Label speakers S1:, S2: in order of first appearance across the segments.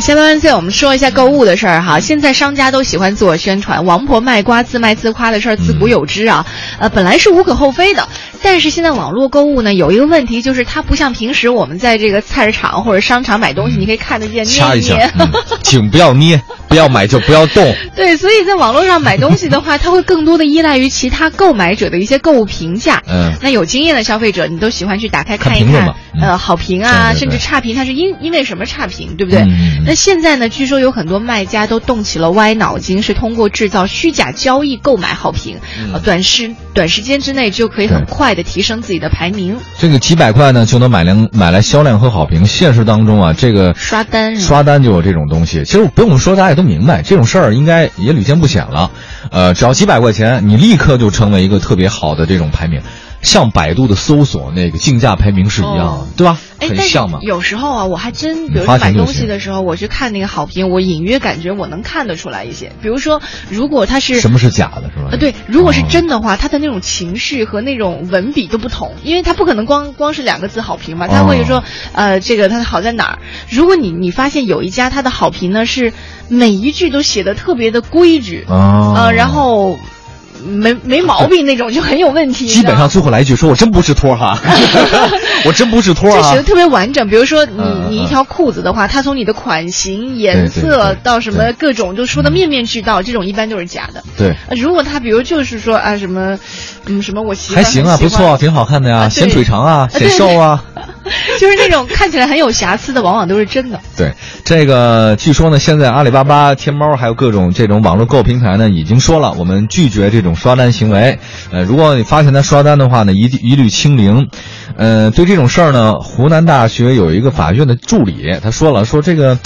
S1: 下班万岁！我们说一下购物的事儿哈。现在商家都喜欢自我宣传，王婆卖瓜自卖自夸的事儿自古有之啊。呃，本来是无可厚非的，但是现在网络购物呢，有一个问题就是它不像平时我们在这个菜市场或者商场买东西，你可以看得见捏一捏。，
S2: 嗯请不要捏，不要买就不要动。
S1: 对，所以在网络上买东西的话，它会更多的依赖于其他购买者的一些购物评价。
S2: 嗯
S1: 那有经验的消费者，你都喜欢去打开
S2: 看
S1: 看一看呃，好评啊，
S2: 对对对
S1: 甚至差评，它是因因为什么差评，对不对？那现在呢，据说有很多卖家都动起了歪脑筋，是通过制造虚假交易购买好评，
S2: 嗯
S1: 呃，短时短时间之内就可以很快的提升自己的排名，
S2: 这个几百块呢就能买量买来销量和好评。现实当中啊，这个
S1: 刷单
S2: 刷单就有这种东西。其实不用说，大家也都明白，这种事儿应该也屡见不鲜了。呃，只要几百块钱，你立刻就成为一个特别好的这种排名，像百度的搜索那个竞价排名是一样对吧？
S1: 哎，
S2: 像嘛。
S1: 有时候啊，我还真，比如说买东西的时候，我去看那个好评，我隐约感觉我能看得出来一些。比如说，如果它是
S2: 什么是假的，是吧？
S1: 呃，对，如果是
S2: 哦
S1: 真的话，它的那种情绪和那种文笔都不同，因为它不可能光光是两个字好评嘛，它会说，呃，这个它好在哪儿？如果你你发现有一家它的好评呢是每一句都写的特别的规矩，
S2: 哦
S1: 呃，然后没没毛病 那种，就很有问题。
S2: 基本上最后来一句说：“我真不是托哈，我真不是托啊
S1: 就写的。特别完整，比如说你你一条裤子的话，它从你的款型、颜色到什么各种，就说的面面俱到，这种一般都是假的。”
S2: 对，
S1: 呃如果他比如就是说啊什么，嗯什么我喜欢
S2: 还行啊，不错，挺好看的呀，显腿长啊，显瘦啊。
S1: 就是那种看起来很有瑕疵的，往往都是真的。
S2: 对，这个据说呢，现在阿里巴巴、天猫还有各种这种网络购物平台呢，已经说了，我们拒绝这种刷单行为。呃，如果你发现他刷单的话呢，一一律清零。呃，对这种事儿呢，湖南大学有一个法院的助理，他说了，说这个。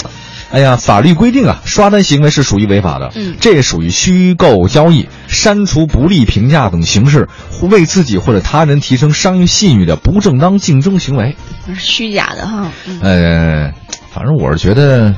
S2: 哎呀，法律规定啊，刷单行为是属于违法的，
S1: 嗯
S2: 这属于虚构交易、删除不利评价等形式，为自己或者他人提升商业信誉的不正当竞争行为。
S1: 是虚假的哈。嗯
S2: 呃，反正我是觉得，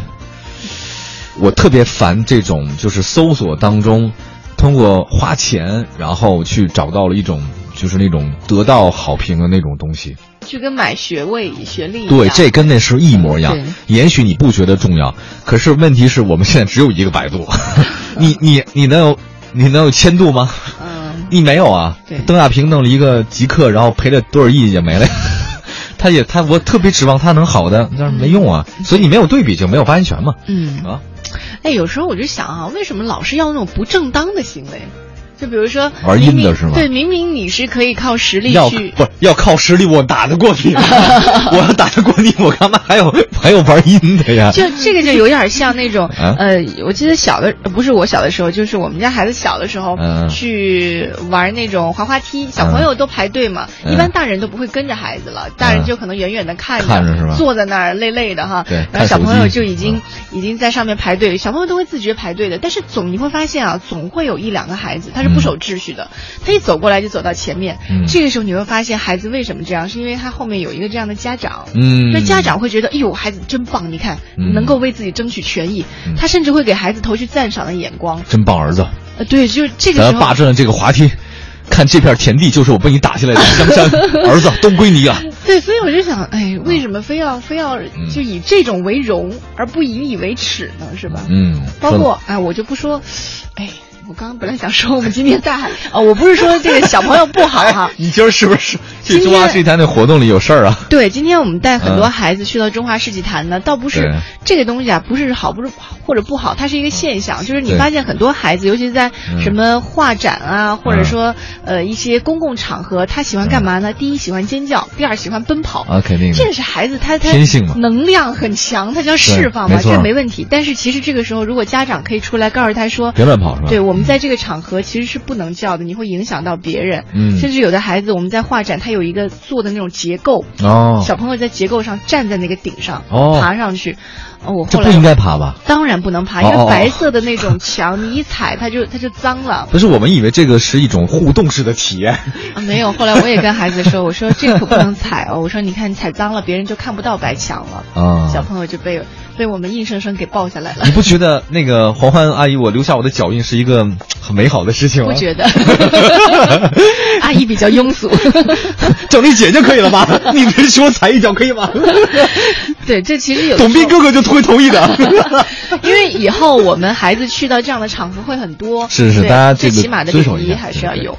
S2: 我特别烦这种就是搜索当中，通过花钱然后去找到了一种就是那种得到好评的那种东西。
S1: 就跟买学位、学历一样。
S2: 对，这跟那时候一模一样。也许你不觉得重要，可是问题是我们现在只有一个百度，你你你能有你能有千度吗？
S1: 嗯，
S2: 你没有啊
S1: 对？
S2: 邓亚萍弄了一个极客，然后赔了多少亿也没了。他也他我特别指望他能好的，但是没用啊。所以你没有对比就没有发言权嘛。
S1: 嗯，
S2: 啊，
S1: 哎，有时候我就想啊，为什么老是要那种不正当的行为？就比如说
S2: 玩阴的是吗
S1: 对，明明你是可以靠实力
S2: 要
S1: 去
S2: 不是要靠实力，我打得过你？我要打得过你，我干嘛还有还有玩阴的呀？
S1: 就这个就有点像那种，
S2: 啊？
S1: 呃，我记得小的不是我小的时候，就是我们家孩子小的时候、
S2: 嗯
S1: 去玩那种滑滑梯，小朋友都排队嘛，
S2: 嗯。
S1: 一般大人都不会跟着孩子了，大人就可能远远的看着，坐在那儿累累的哈，
S2: 对
S1: 然后小朋友就已经、
S2: 嗯。
S1: 已经在上面排队，小朋友都会自觉排队的，但是总你会发现啊，总会有一两个孩子他是不守秩序的，他一走过来就走到前面，
S2: 嗯。
S1: 这个时候你会发现孩子为什么这样，是因为他后面有一个这样的家长，
S2: 嗯。
S1: 那家长会觉得，哎呦，孩子真棒，你看，
S2: 嗯
S1: 能够为自己争取权益，
S2: 嗯
S1: 他甚至会给孩子投去赞赏的眼光。
S2: 真棒，儿子，
S1: 呃，对，就是这个
S2: 咱
S1: 时候，
S2: 霸占了这个滑梯，看这片田地就是我被你打下来的江山，儿子都归你了。
S1: 对，所以我就想，哎，为什么非要非要
S2: 嗯
S1: 就以这种为荣，而不引以为耻呢？是吧？
S2: 嗯，
S1: 包括哎，我就不说，哎，我刚刚本来想说我们今天带孩啊、我不是说这个小朋友不好哈。
S2: 你今儿是不是去
S1: 今
S2: 中华
S1: 天
S2: 世纪坛那活动里有事儿啊？
S1: 对，今天我们带很多
S2: 嗯
S1: 孩子去到中华世纪坛呢，倒不是这个东西啊，不是好，不是或者不好，它是一个现象，就是你发现很多孩子，尤其是在
S2: 嗯
S1: 什么画展啊，或者
S2: 嗯
S1: 说呃一些公共场合，他喜欢干嘛呢？第一喜欢尖叫，第二喜欢奔跑。
S2: 啊，肯定的
S1: 这。是孩子他他
S2: 天性嘛
S1: 能量很强，他叫释放嘛，
S2: 没
S1: 这没问题。但是其实这个时候，如果家长可以出来告诉他说，
S2: 别乱跑是吧？
S1: 对，我们在这个场合其实是不能叫的，你会影响到别人。
S2: 嗯
S1: 甚至有的孩子，我们在画展，他有一个做的那种结构，
S2: 哦，
S1: 小朋友在结构上站在那个顶上，
S2: 哦
S1: 爬上去。哦，我后来
S2: 应该爬吧？
S1: 当然不能爬，
S2: 哦哦哦
S1: 因为白色的那种墙，你一踩它就它就脏了。
S2: 不是，我们以为这个是一种互动式的体验。
S1: 啊，没有。后来我也跟孩子说，我说这可不能踩哦，我说你看你踩脏了，别人就看不到白墙了。
S2: 啊
S1: 小朋友就被被我们硬生生给抱下来了
S2: 你。不觉得那个黄欢阿姨我留下我的脚印是一个很美好的事情吗？
S1: 不觉得，阿姨比较庸俗。
S2: 叫你姐就可以了吧？你别说踩一脚可以吗？
S1: 对，这其实有
S2: 董斌哥哥就会同意的，
S1: 因为以后我们孩子去到这样的场合会很多，
S2: 是是，大家这个
S1: 最起码的礼仪还是要有。